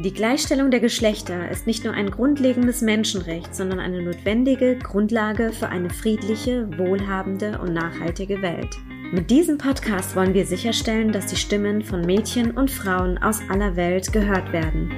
Die Gleichstellung der Geschlechter ist nicht nur ein grundlegendes Menschenrecht, sondern eine notwendige Grundlage für eine friedliche, wohlhabende und nachhaltige Welt. Mit diesem Podcast wollen wir sicherstellen, dass die Stimmen von Mädchen und Frauen aus aller Welt gehört werden.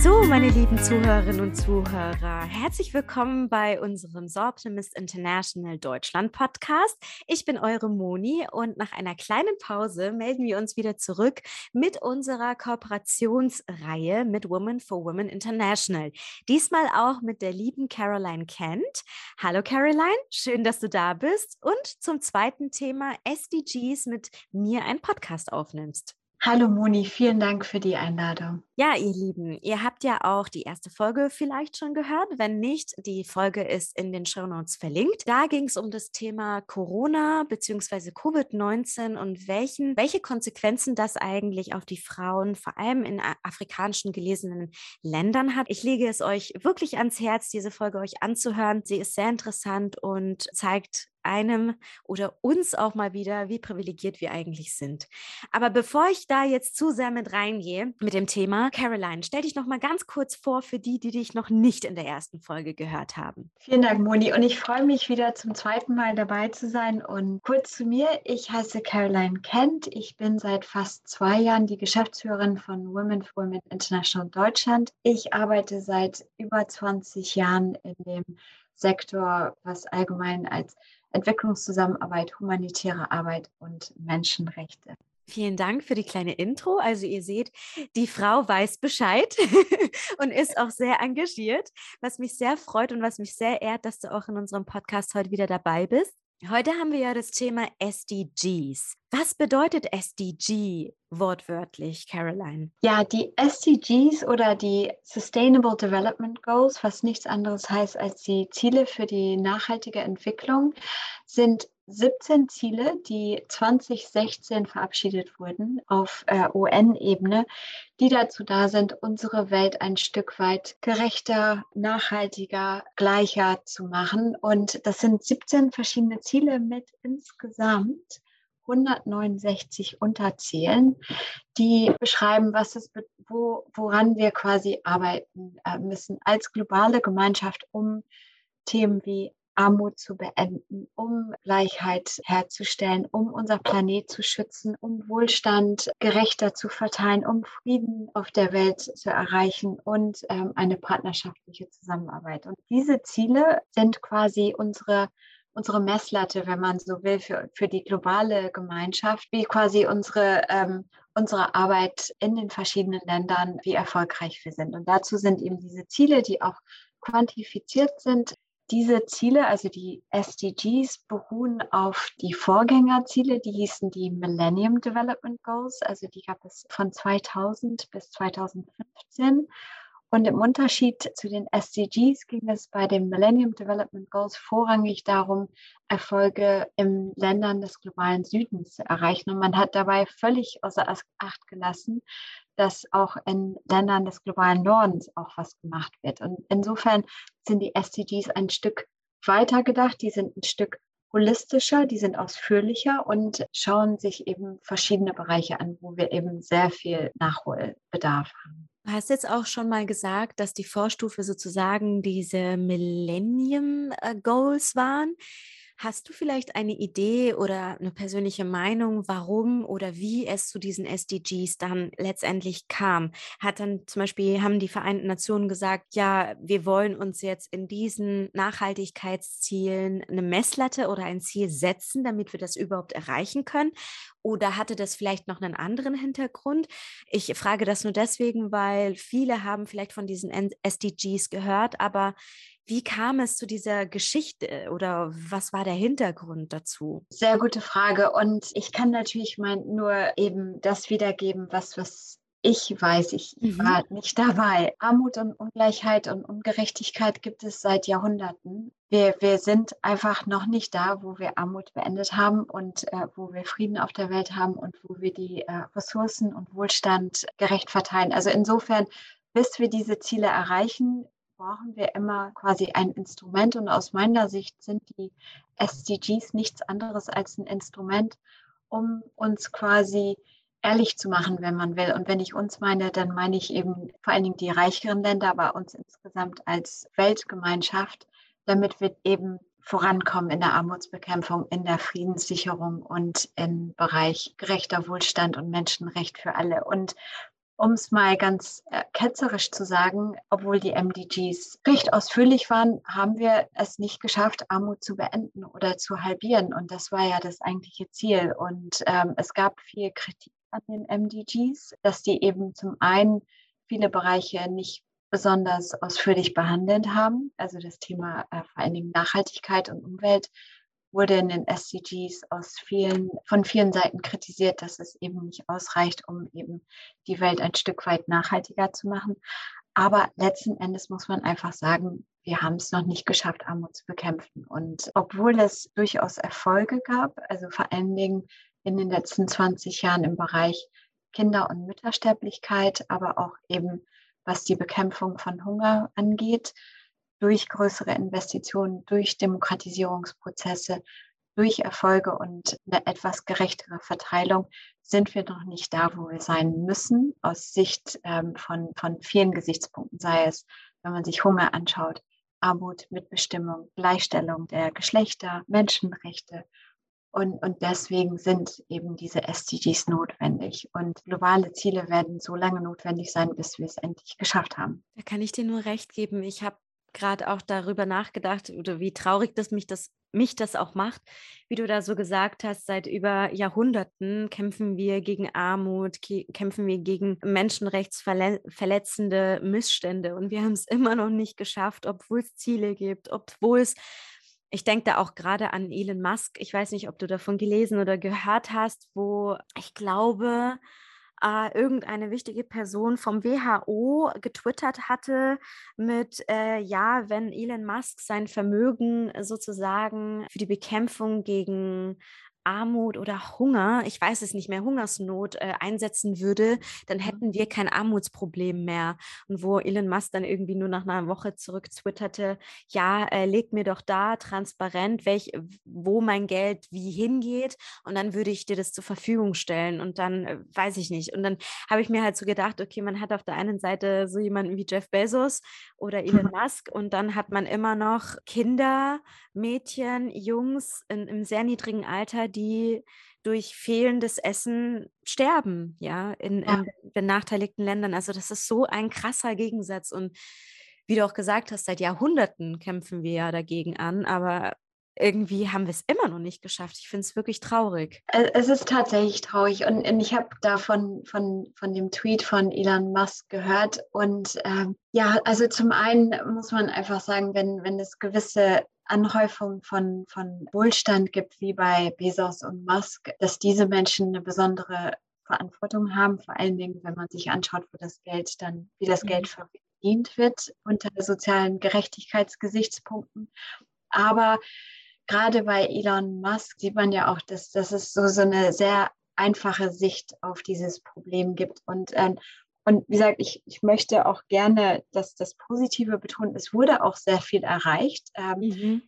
So, meine lieben Zuhörerinnen und Zuhörer, herzlich willkommen bei unserem So Optimist International Deutschland Podcast. Ich bin eure Moni und nach einer kleinen Pause melden wir uns wieder zurück mit unserer Kooperationsreihe mit Women for Women International. Diesmal auch mit der lieben Caroline Kent. Hallo Caroline, schön, dass du da bist und zum zweiten Thema SDGs mit mir einen Podcast aufnimmst. Hallo Moni, vielen Dank für die Einladung. Ja, ihr Lieben, ihr habt ja auch die erste Folge vielleicht schon gehört. Wenn nicht, die Folge ist in den Show Notes verlinkt. Da ging es um das Thema Corona bzw. Covid-19 und welchen, welche Konsequenzen das eigentlich auf die Frauen, vor allem in afrikanischen gelesenen Ländern hat. Ich lege es euch wirklich ans Herz, diese Folge euch anzuhören. Sie ist sehr interessant und zeigt einem oder uns auch mal wieder, wie privilegiert wir eigentlich sind. Aber bevor ich da jetzt zu sehr mit reingehe mit dem Thema, Caroline, stell dich noch mal ganz kurz vor für die, die dich noch nicht in der ersten Folge gehört haben. Vielen Dank, Moni. Und ich freue mich wieder zum zweiten Mal dabei zu sein. Und kurz zu mir, ich heiße Caroline Kent. Ich bin seit fast zwei Jahren die Geschäftsführerin von Women for Women International Deutschland. Ich arbeite seit über 20 Jahren in dem Sektor, was allgemein als Entwicklungszusammenarbeit, humanitäre Arbeit und Menschenrechte. Vielen Dank für die kleine Intro. Also ihr seht, die Frau weiß Bescheid und ist auch sehr engagiert, was mich sehr freut und was mich sehr ehrt, dass du auch in unserem Podcast heute wieder dabei bist. Heute haben wir ja das Thema SDGs. Was bedeutet SDG wortwörtlich, Caroline? Ja, die SDGs oder die Sustainable Development Goals, was nichts anderes heißt als die Ziele für die nachhaltige Entwicklung, sind 17 Ziele, die 2016 verabschiedet wurden auf äh, UN-Ebene, die dazu da sind, unsere Welt ein Stück weit gerechter, nachhaltiger, gleicher zu machen. Und das sind 17 verschiedene Ziele mit insgesamt 169 Unterzielen, die beschreiben, was es, wo, woran wir quasi arbeiten äh, müssen als globale Gemeinschaft, um Themen wie Armut zu beenden, um Gleichheit herzustellen, um unser Planet zu schützen, um Wohlstand gerechter zu verteilen, um Frieden auf der Welt zu erreichen und ähm, eine partnerschaftliche Zusammenarbeit. Und diese Ziele sind quasi unsere unsere Messlatte, wenn man so will, für, für die globale Gemeinschaft, wie quasi unsere, ähm, unsere Arbeit in den verschiedenen Ländern, wie erfolgreich wir sind. Und dazu sind eben diese Ziele, die auch quantifiziert sind, diese Ziele, also die SDGs, beruhen auf die Vorgängerziele, die hießen die Millennium Development Goals, also die gab es von 2000 bis 2015. Und im Unterschied zu den SDGs ging es bei den Millennium Development Goals vorrangig darum, Erfolge in Ländern des globalen Südens zu erreichen. Und man hat dabei völlig außer Acht gelassen, dass auch in Ländern des globalen Nordens auch was gemacht wird. Und insofern sind die SDGs ein Stück weiter gedacht, die sind ein Stück holistischer, die sind ausführlicher und schauen sich eben verschiedene Bereiche an, wo wir eben sehr viel Nachholbedarf haben. Du hast jetzt auch schon mal gesagt, dass die Vorstufe sozusagen diese Millennium Goals waren. Hast du vielleicht eine Idee oder eine persönliche Meinung, warum oder wie es zu diesen SDGs dann letztendlich kam? Hat dann zum Beispiel, haben die Vereinten Nationen gesagt, ja, wir wollen uns jetzt in diesen Nachhaltigkeitszielen eine Messlatte oder ein Ziel setzen, damit wir das überhaupt erreichen können? Oder hatte das vielleicht noch einen anderen Hintergrund? Ich frage das nur deswegen, weil viele haben vielleicht von diesen SDGs gehört, aber wie kam es zu dieser Geschichte oder was war der Hintergrund dazu? Sehr gute Frage. Und ich kann natürlich mein, nur eben das wiedergeben, was, was ich weiß, ich mhm. war nicht dabei. Armut und Ungleichheit und Ungerechtigkeit gibt es seit Jahrhunderten. Wir, wir sind einfach noch nicht da, wo wir Armut beendet haben und äh, wo wir Frieden auf der Welt haben und wo wir die äh, Ressourcen und Wohlstand gerecht verteilen. Also insofern, bis wir diese Ziele erreichen, brauchen wir immer quasi ein Instrument. Und aus meiner Sicht sind die SDGs nichts anderes als ein Instrument, um uns quasi ehrlich zu machen, wenn man will. Und wenn ich uns meine, dann meine ich eben vor allen Dingen die reicheren Länder, aber uns insgesamt als Weltgemeinschaft, damit wir eben vorankommen in der Armutsbekämpfung, in der Friedenssicherung und im Bereich gerechter Wohlstand und Menschenrecht für alle. Und um es mal ganz äh, ketzerisch zu sagen, obwohl die MDGs recht ausführlich waren, haben wir es nicht geschafft, Armut zu beenden oder zu halbieren. Und das war ja das eigentliche Ziel. Und ähm, es gab viel Kritik an den MDGs, dass die eben zum einen viele Bereiche nicht besonders ausführlich behandelt haben. Also das Thema äh, vor allen Dingen Nachhaltigkeit und Umwelt wurde in den SDGs aus vielen, von vielen Seiten kritisiert, dass es eben nicht ausreicht, um eben die Welt ein Stück weit nachhaltiger zu machen. Aber letzten Endes muss man einfach sagen, wir haben es noch nicht geschafft, Armut zu bekämpfen. Und obwohl es durchaus Erfolge gab, also vor allen Dingen in den letzten 20 Jahren im Bereich Kinder- und Müttersterblichkeit, aber auch eben was die Bekämpfung von Hunger angeht, durch größere Investitionen, durch Demokratisierungsprozesse, durch Erfolge und eine etwas gerechtere Verteilung sind wir noch nicht da, wo wir sein müssen, aus Sicht ähm, von, von vielen Gesichtspunkten, sei es, wenn man sich Hunger anschaut, Armut, Mitbestimmung, Gleichstellung der Geschlechter, Menschenrechte, und, und deswegen sind eben diese SDGs notwendig. Und globale Ziele werden so lange notwendig sein, bis wir es endlich geschafft haben. Da kann ich dir nur recht geben. Ich habe gerade auch darüber nachgedacht, oder wie traurig das mich das mich das auch macht, wie du da so gesagt hast, seit über Jahrhunderten kämpfen wir gegen Armut, kämpfen wir gegen menschenrechtsverletzende Missstände und wir haben es immer noch nicht geschafft, obwohl es Ziele gibt, obwohl es ich denke da auch gerade an Elon Musk. Ich weiß nicht, ob du davon gelesen oder gehört hast, wo ich glaube, äh, irgendeine wichtige Person vom WHO getwittert hatte mit, äh, ja, wenn Elon Musk sein Vermögen sozusagen für die Bekämpfung gegen Armut oder Hunger, ich weiß es nicht mehr, Hungersnot äh, einsetzen würde, dann mhm. hätten wir kein Armutsproblem mehr. Und wo Elon Musk dann irgendwie nur nach einer Woche zurück twitterte, ja, äh, leg mir doch da transparent, welch, wo mein Geld wie hingeht und dann würde ich dir das zur Verfügung stellen und dann äh, weiß ich nicht. Und dann habe ich mir halt so gedacht, okay, man hat auf der einen Seite so jemanden wie Jeff Bezos oder Elon Musk und dann hat man immer noch Kinder, Mädchen, Jungs in, im sehr niedrigen Alter, die durch fehlendes Essen sterben, ja, in, ja. in benachteiligten Ländern. Also das ist so ein krasser Gegensatz. Und wie du auch gesagt hast, seit Jahrhunderten kämpfen wir ja dagegen an, aber irgendwie haben wir es immer noch nicht geschafft. Ich finde es wirklich traurig. Es ist tatsächlich traurig. Und, und ich habe davon von, von dem Tweet von Elon Musk gehört. Und ähm, ja, also zum einen muss man einfach sagen, wenn, wenn es gewisse Anhäufung von, von Wohlstand gibt, wie bei Bezos und Musk, dass diese Menschen eine besondere Verantwortung haben, vor allen Dingen, wenn man sich anschaut, wo das Geld dann, wie das Geld mhm. verdient wird unter sozialen Gerechtigkeitsgesichtspunkten. Aber gerade bei Elon Musk sieht man ja auch, dass, dass es so, so eine sehr einfache Sicht auf dieses Problem gibt. Und, ähm, und wie gesagt, ich, ich möchte auch gerne dass das Positive betonen. Es wurde auch sehr viel erreicht. Ähm, mhm.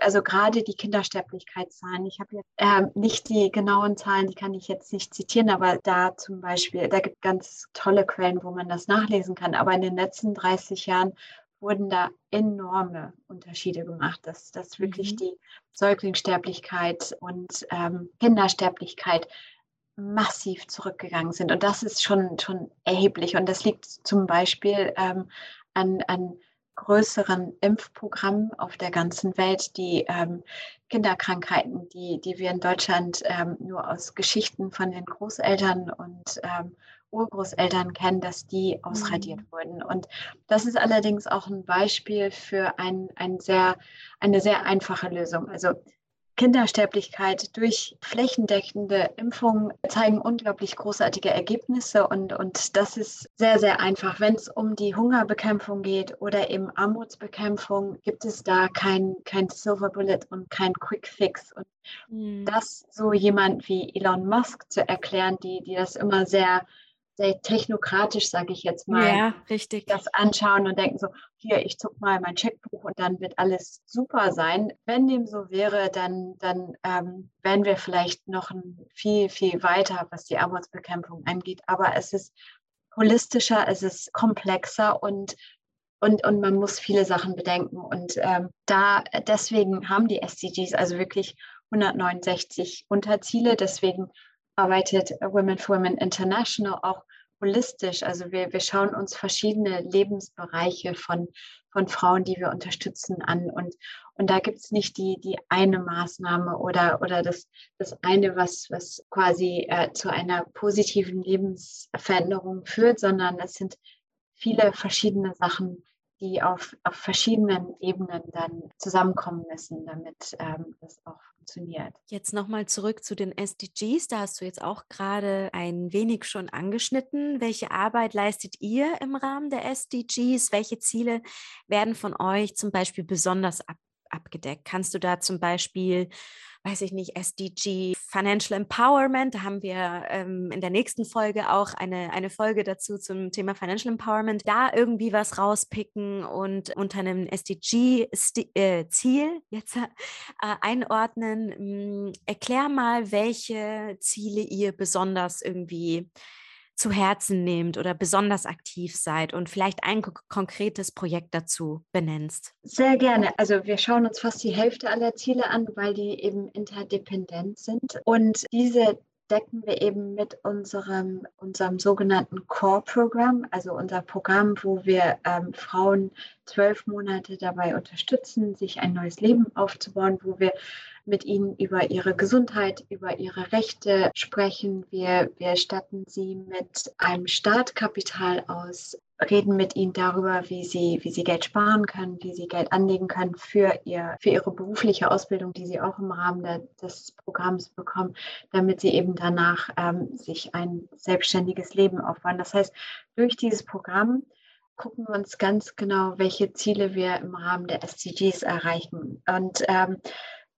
Also gerade die Kindersterblichkeitszahlen. Ich habe jetzt äh, nicht die genauen Zahlen, die kann ich jetzt nicht zitieren, aber da zum Beispiel, da gibt es ganz tolle Quellen, wo man das nachlesen kann. Aber in den letzten 30 Jahren wurden da enorme Unterschiede gemacht, dass, dass wirklich mhm. die Säuglingssterblichkeit und ähm, Kindersterblichkeit massiv zurückgegangen sind. Und das ist schon, schon erheblich. Und das liegt zum Beispiel ähm, an, an größeren Impfprogrammen auf der ganzen Welt, die ähm, Kinderkrankheiten, die, die wir in Deutschland ähm, nur aus Geschichten von den Großeltern und ähm, Urgroßeltern kennen, dass die ausradiert mhm. wurden. Und das ist allerdings auch ein Beispiel für ein, ein sehr, eine sehr einfache Lösung. Also Kindersterblichkeit durch flächendeckende Impfungen zeigen unglaublich großartige Ergebnisse und, und das ist sehr, sehr einfach. Wenn es um die Hungerbekämpfung geht oder eben Armutsbekämpfung, gibt es da kein, kein Silver Bullet und kein Quick Fix. Und mhm. das so jemand wie Elon Musk zu erklären, die, die das immer sehr sehr technokratisch, sage ich jetzt mal, ja, richtig. das anschauen und denken so, hier, ich zuck mal mein Checkbuch und dann wird alles super sein. Wenn dem so wäre, dann, dann ähm, wären wir vielleicht noch ein viel, viel weiter, was die Armutsbekämpfung angeht. Aber es ist holistischer, es ist komplexer und und, und man muss viele Sachen bedenken. Und ähm, da deswegen haben die SDGs also wirklich 169 Unterziele. Deswegen arbeitet Women for Women International auch holistisch. Also wir, wir schauen uns verschiedene Lebensbereiche von, von Frauen, die wir unterstützen, an. Und, und da gibt es nicht die, die eine Maßnahme oder, oder das, das eine, was, was quasi äh, zu einer positiven Lebensveränderung führt, sondern es sind viele verschiedene Sachen, die auf, auf verschiedenen Ebenen dann zusammenkommen müssen, damit ähm, das auch funktioniert. Jetzt nochmal zurück zu den SDGs. Da hast du jetzt auch gerade ein wenig schon angeschnitten. Welche Arbeit leistet ihr im Rahmen der SDGs? Welche Ziele werden von euch zum Beispiel besonders ab abgedeckt? Kannst du da zum Beispiel weiß ich nicht, SDG Financial Empowerment. Da haben wir ähm, in der nächsten Folge auch eine, eine Folge dazu zum Thema Financial Empowerment. Da irgendwie was rauspicken und unter einem SDG-Ziel äh, jetzt äh, einordnen. Hm, erklär mal, welche Ziele ihr besonders irgendwie zu Herzen nehmt oder besonders aktiv seid und vielleicht ein konkretes Projekt dazu benennst? Sehr gerne. Also wir schauen uns fast die Hälfte aller Ziele an, weil die eben interdependent sind. Und diese decken wir eben mit unserem, unserem sogenannten Core-Programm, also unser Programm, wo wir ähm, Frauen zwölf Monate dabei unterstützen, sich ein neues Leben aufzubauen, wo wir mit ihnen über ihre Gesundheit, über ihre Rechte sprechen. Wir, wir statten sie mit einem Startkapital aus, reden mit ihnen darüber, wie sie, wie sie Geld sparen können, wie sie Geld anlegen können für, ihr, für ihre berufliche Ausbildung, die sie auch im Rahmen der, des Programms bekommen, damit sie eben danach ähm, sich ein selbstständiges Leben aufbauen. Das heißt, durch dieses Programm gucken wir uns ganz genau, welche Ziele wir im Rahmen der SDGs erreichen. Und ähm,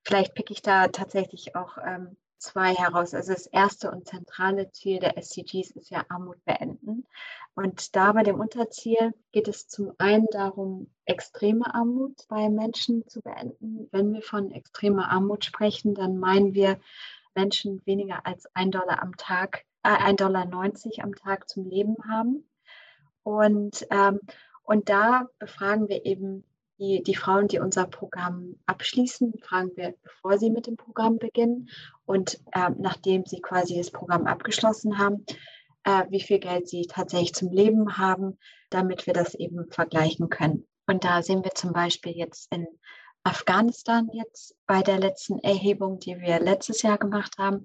vielleicht picke ich da tatsächlich auch ähm, zwei heraus. Also das erste und zentrale Ziel der SDGs ist ja Armut beenden. Und da bei dem Unterziel geht es zum einen darum, extreme Armut bei Menschen zu beenden. Wenn wir von extremer Armut sprechen, dann meinen wir Menschen weniger als ein Dollar am Tag, äh, 1,90 Dollar am Tag zum Leben haben. Und, ähm, und da befragen wir eben die, die Frauen, die unser Programm abschließen, fragen wir, bevor sie mit dem Programm beginnen und äh, nachdem sie quasi das Programm abgeschlossen haben, äh, wie viel Geld sie tatsächlich zum Leben haben, damit wir das eben vergleichen können. Und da sehen wir zum Beispiel jetzt in Afghanistan jetzt bei der letzten Erhebung, die wir letztes Jahr gemacht haben,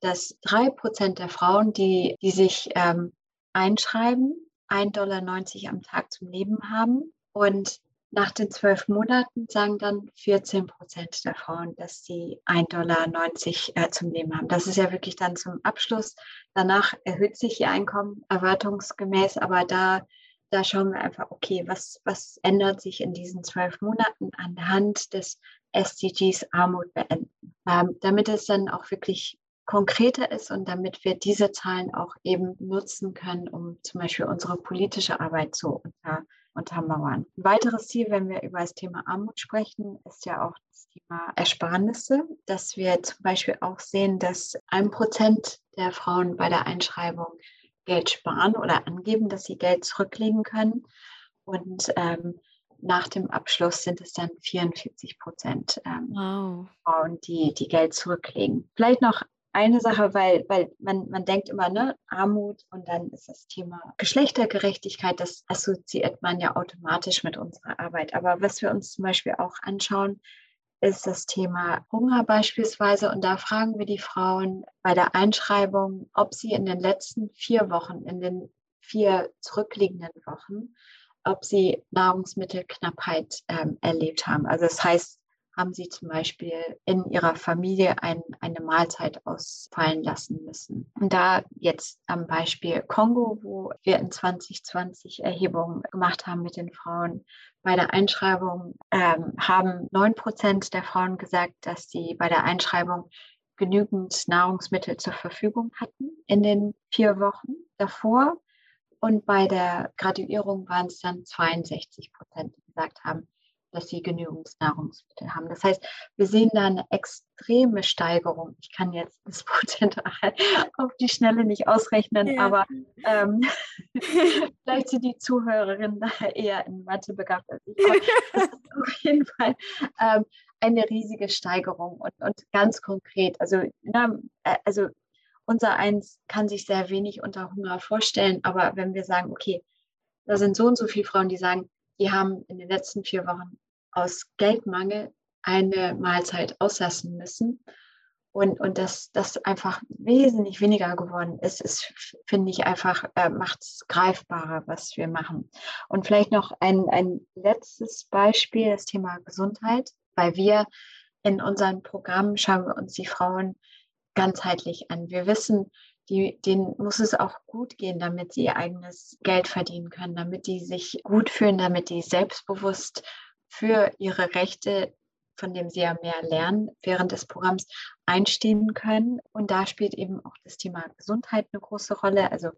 dass drei Prozent der Frauen, die, die sich ähm, einschreiben, 1,90 Dollar am Tag zum Leben haben. Und nach den zwölf Monaten sagen dann 14 Prozent der Frauen, dass sie 1,90 Dollar äh, zum Leben haben. Das ist ja wirklich dann zum Abschluss. Danach erhöht sich ihr Einkommen erwartungsgemäß, aber da, da schauen wir einfach, okay, was, was ändert sich in diesen zwölf Monaten anhand des SDGs Armut beenden, ähm, damit es dann auch wirklich konkreter ist und damit wir diese Zahlen auch eben nutzen können, um zum Beispiel unsere politische Arbeit zu unter untermauern. Ein weiteres Ziel, wenn wir über das Thema Armut sprechen, ist ja auch das Thema Ersparnisse, dass wir zum Beispiel auch sehen, dass ein Prozent der Frauen bei der Einschreibung Geld sparen oder angeben, dass sie Geld zurücklegen können. Und ähm, nach dem Abschluss sind es dann 44 Prozent ähm, wow. Frauen, die, die Geld zurücklegen. Vielleicht noch eine Sache, weil, weil man, man denkt immer, ne, Armut und dann ist das Thema Geschlechtergerechtigkeit, das assoziiert man ja automatisch mit unserer Arbeit. Aber was wir uns zum Beispiel auch anschauen, ist das Thema Hunger beispielsweise. Und da fragen wir die Frauen bei der Einschreibung, ob sie in den letzten vier Wochen, in den vier zurückliegenden Wochen, ob sie Nahrungsmittelknappheit ähm, erlebt haben. Also das heißt haben sie zum Beispiel in ihrer Familie ein, eine Mahlzeit ausfallen lassen müssen. Und da jetzt am Beispiel Kongo, wo wir in 2020 Erhebungen gemacht haben mit den Frauen, bei der Einschreibung ähm, haben 9 Prozent der Frauen gesagt, dass sie bei der Einschreibung genügend Nahrungsmittel zur Verfügung hatten in den vier Wochen davor. Und bei der Graduierung waren es dann 62 Prozent, die gesagt haben, dass sie genügend Nahrungsmittel haben. Das heißt, wir sehen da eine extreme Steigerung. Ich kann jetzt das Prozentual auf die Schnelle nicht ausrechnen, ja. aber ähm, vielleicht sind die Zuhörerinnen da eher in Mathe begabt als ich. Das ist auf jeden Fall ähm, eine riesige Steigerung und, und ganz konkret. Also, na, äh, also unser Eins kann sich sehr wenig unter Hunger vorstellen, aber wenn wir sagen, okay, da sind so und so viele Frauen, die sagen, die haben in den letzten vier Wochen aus Geldmangel eine Mahlzeit auslassen müssen und, und dass das einfach wesentlich weniger geworden ist, ist finde ich einfach, äh, macht es greifbarer, was wir machen. Und vielleicht noch ein, ein letztes Beispiel, das Thema Gesundheit, weil wir in unseren Programmen schauen wir uns die Frauen ganzheitlich an. Wir wissen, die, denen muss es auch gut gehen, damit sie ihr eigenes Geld verdienen können, damit die sich gut fühlen, damit die selbstbewusst für ihre Rechte, von dem sie ja mehr lernen, während des Programms einstehen können. Und da spielt eben auch das Thema Gesundheit eine große Rolle. Also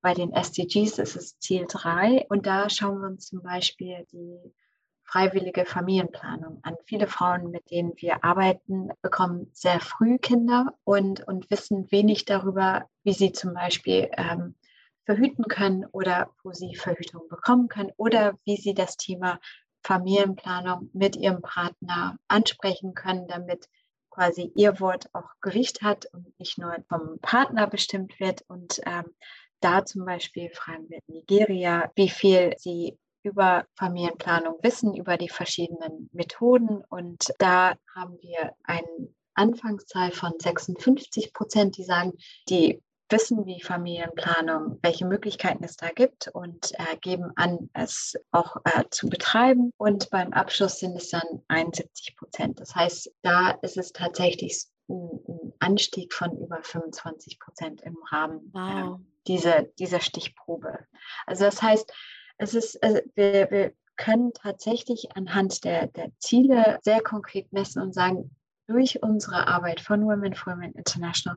bei den SDGs ist es Ziel 3 und da schauen wir uns zum Beispiel die freiwillige Familienplanung an. Viele Frauen, mit denen wir arbeiten, bekommen sehr früh Kinder und, und wissen wenig darüber, wie sie zum Beispiel ähm, verhüten können oder wo sie Verhütung bekommen können oder wie sie das Thema Familienplanung mit ihrem Partner ansprechen können, damit quasi ihr Wort auch Gewicht hat und nicht nur vom Partner bestimmt wird. Und ähm, da zum Beispiel fragen wir Nigeria, wie viel sie über Familienplanung wissen, über die verschiedenen Methoden. Und da haben wir eine Anfangszahl von 56 Prozent, die sagen, die wissen, wie Familienplanung, welche Möglichkeiten es da gibt und äh, geben an, es auch äh, zu betreiben. Und beim Abschluss sind es dann 71 Prozent. Das heißt, da ist es tatsächlich ein, Anstieg von über 25 Prozent im Rahmen äh, wow. äh, dieser, dieser Stichprobe. Also das heißt, es ist, also wir, wir können tatsächlich anhand der, der Ziele sehr konkret messen und sagen, durch unsere Arbeit von Women for Women International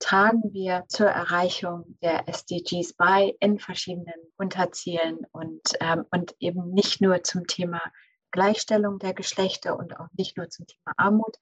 tragen wir zur Erreichung der SDGs bei in verschiedenen Unterzielen und, ähm, und eben nicht nur zum Thema Gleichstellung der Geschlechter und auch nicht nur zum Thema Armut,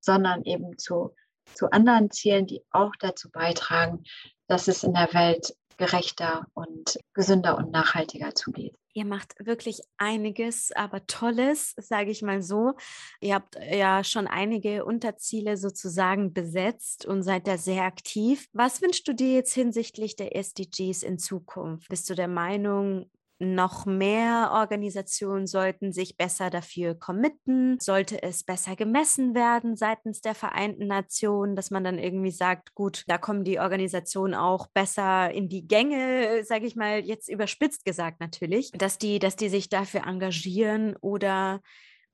sondern eben zu, zu anderen Zielen, die auch dazu beitragen, dass es in der Welt gerechter und gesünder und nachhaltiger zugeht. Ihr macht wirklich einiges, aber Tolles, sage ich mal so. Ihr habt ja schon einige Unterziele sozusagen besetzt und seid da sehr aktiv. Was wünschst du dir jetzt hinsichtlich der SDGs in Zukunft? Bist du der Meinung, noch mehr Organisationen sollten sich besser dafür committen? Sollte es besser gemessen werden seitens der Vereinten Nationen, dass man dann irgendwie sagt, gut, da kommen die Organisationen auch besser in die Gänge, sage ich mal, jetzt überspitzt gesagt natürlich, dass die, dass die sich dafür engagieren oder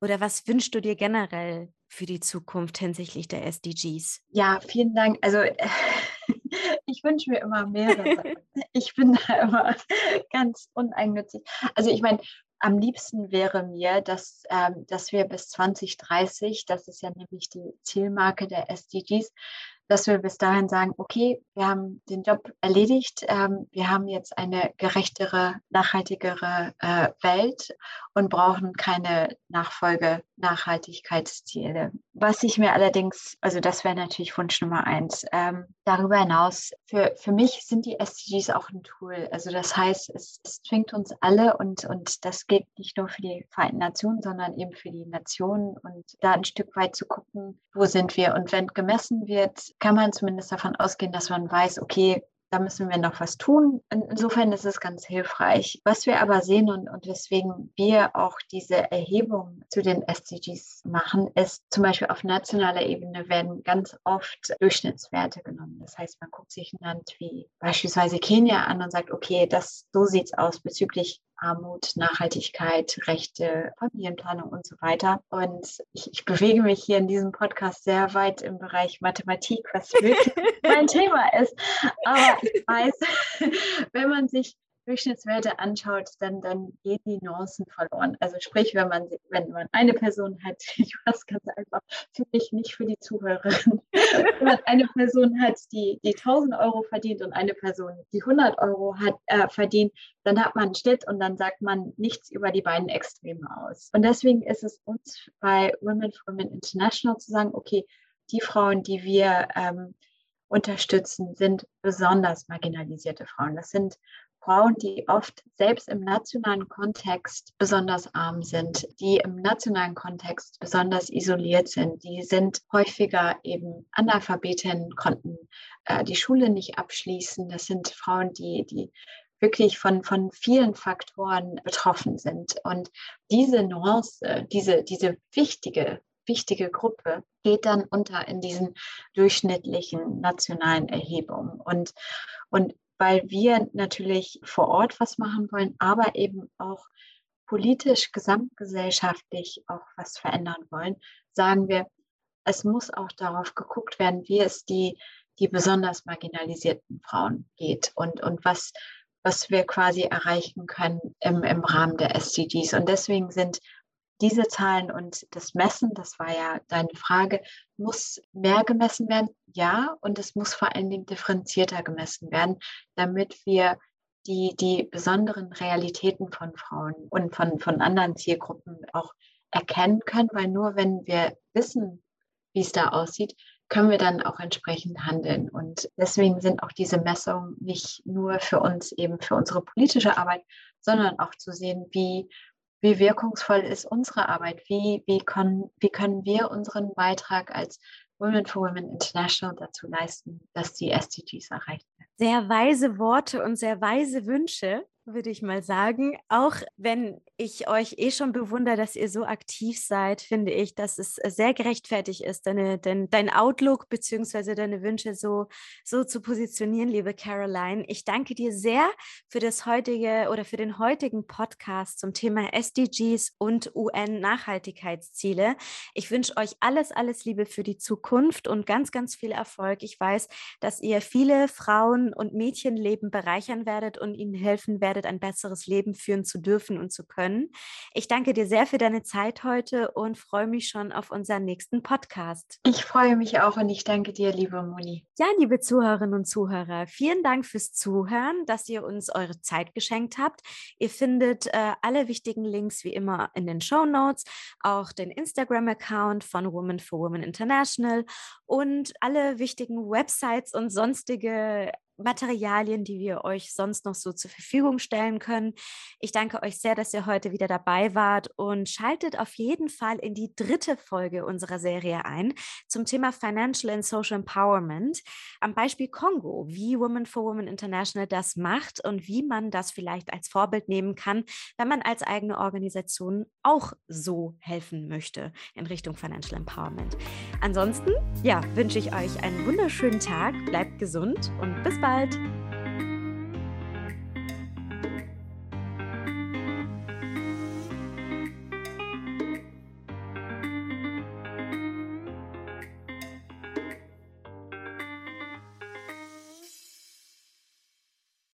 oder was wünschst du dir generell für die Zukunft hinsichtlich der SDGs? Ja, vielen Dank. Also ich wünsche mir immer mehrere. ich bin da immer ganz uneigennützig. Also ich meine, am liebsten wäre mir, dass, ähm, dass wir bis 2030, das ist ja nämlich die Zielmarke der SDGs, dass wir bis dahin sagen, okay, wir haben den Job erledigt, ähm, wir haben jetzt eine gerechtere, nachhaltigere äh, Welt und brauchen keine Nachfolge Nachhaltigkeitsziele. Was ich mir allerdings, also das wäre natürlich Wunsch Nummer eins. Ähm, darüber hinaus, für, für mich sind die SDGs auch ein Tool. Also das heißt, es, es zwingt uns alle und, und das gilt nicht nur für die Vereinten Nationen, sondern eben für die Nationen und da ein Stück weit zu gucken, wo sind wir. Und wenn gemessen wird, kann man zumindest davon ausgehen, dass man weiß, okay, da müssen wir noch was tun. Insofern ist es ganz hilfreich. Was wir aber sehen und, und weswegen wir auch diese Erhebung zu den SDGs machen, ist zum Beispiel auf nationaler Ebene werden ganz oft Durchschnittswerte genommen. Das heißt, man guckt sich ein Land wie beispielsweise Kenia an und sagt, okay, das, so sieht es aus bezüglich Armut, Nachhaltigkeit, Rechte, Familienplanung und so weiter. Und ich, ich bewege mich hier in diesem Podcast sehr weit im Bereich Mathematik, was wirklich mein Thema ist. Aber ich weiß, wenn man sich Durchschnittswerte anschaut, dann, dann gehen die Nuancen verloren. Also sprich, wenn man, wenn man eine Person hat, ich weiß ganz einfach, für mich nicht für die Zuhörerin, wenn man eine Person hat, die, die 1000 Euro verdient und eine Person, die 100 Euro hat, äh, verdient, dann hat man einen Schnitt und dann sagt man nichts über die beiden Extreme aus. Und deswegen ist es uns bei Women for Women International zu sagen, okay, die Frauen, die wir ähm, unterstützen, sind besonders marginalisierte Frauen. Das sind Frauen, die oft selbst im nationalen Kontext besonders arm sind, die im nationalen Kontext besonders isoliert sind, die sind häufiger eben Analphabetinnen, konnten äh, die Schule nicht abschließen. Das sind Frauen, die, die wirklich von, von vielen Faktoren betroffen sind. Und diese Nuance, diese, diese wichtige wichtige Gruppe geht dann unter in diesen durchschnittlichen nationalen Erhebungen. Und, und weil wir natürlich vor Ort was machen wollen, aber eben auch politisch, gesamtgesellschaftlich auch was verändern wollen, sagen wir, es muss auch darauf geguckt werden, wie es die, die besonders marginalisierten Frauen geht und, und was, was wir quasi erreichen können im, im Rahmen der SDGs. Und deswegen sind diese Zahlen und das Messen, das war ja deine Frage, muss mehr gemessen werden? Ja, und es muss vor allen Dingen differenzierter gemessen werden, damit wir die, die besonderen Realitäten von Frauen und von, von anderen Zielgruppen auch erkennen können, weil nur wenn wir wissen, wie es da aussieht, können wir dann auch entsprechend handeln. Und deswegen sind auch diese Messungen nicht nur für uns eben für unsere politische Arbeit, sondern auch zu sehen, wie wie wirkungsvoll ist unsere Arbeit? Wie, wie, können, wie können wir unseren Beitrag als Women for Women International dazu leisten, dass die SDGs erreicht werden? Sehr weise Worte und sehr weise Wünsche würde ich mal sagen. Auch wenn ich euch eh schon bewundere, dass ihr so aktiv seid, finde ich, dass es sehr gerechtfertigt ist, deine, dein, dein Outlook bzw. deine Wünsche so, so zu positionieren, liebe Caroline. Ich danke dir sehr für das heutige oder für den heutigen Podcast zum Thema SDGs und UN-Nachhaltigkeitsziele. Ich wünsche euch alles, alles Liebe für die Zukunft und ganz, ganz viel Erfolg. Ich weiß, dass ihr viele Frauen und Mädchenleben bereichern werdet und ihnen helfen werdet, werdet, ein besseres Leben führen zu dürfen und zu können. Ich danke dir sehr für deine Zeit heute und freue mich schon auf unseren nächsten Podcast. Ich freue mich auch und ich danke dir, liebe Moni. Ja, liebe Zuhörerinnen und Zuhörer, vielen Dank fürs Zuhören, dass ihr uns eure Zeit geschenkt habt. Ihr findet äh, alle wichtigen Links wie immer in den Show Notes, auch den Instagram-Account von Women for Women International und alle wichtigen Websites und sonstige Materialien, die wir euch sonst noch so zur Verfügung stellen können. Ich danke euch sehr, dass ihr heute wieder dabei wart und schaltet auf jeden Fall in die dritte Folge unserer Serie ein zum Thema Financial and Social Empowerment am Beispiel Kongo, wie Women for Women International das macht und wie man das vielleicht als Vorbild nehmen kann, wenn man als eigene Organisation auch so helfen möchte in Richtung Financial Empowerment. Ansonsten, ja, wünsche ich euch einen wunderschönen Tag, bleibt gesund und bis bald bald!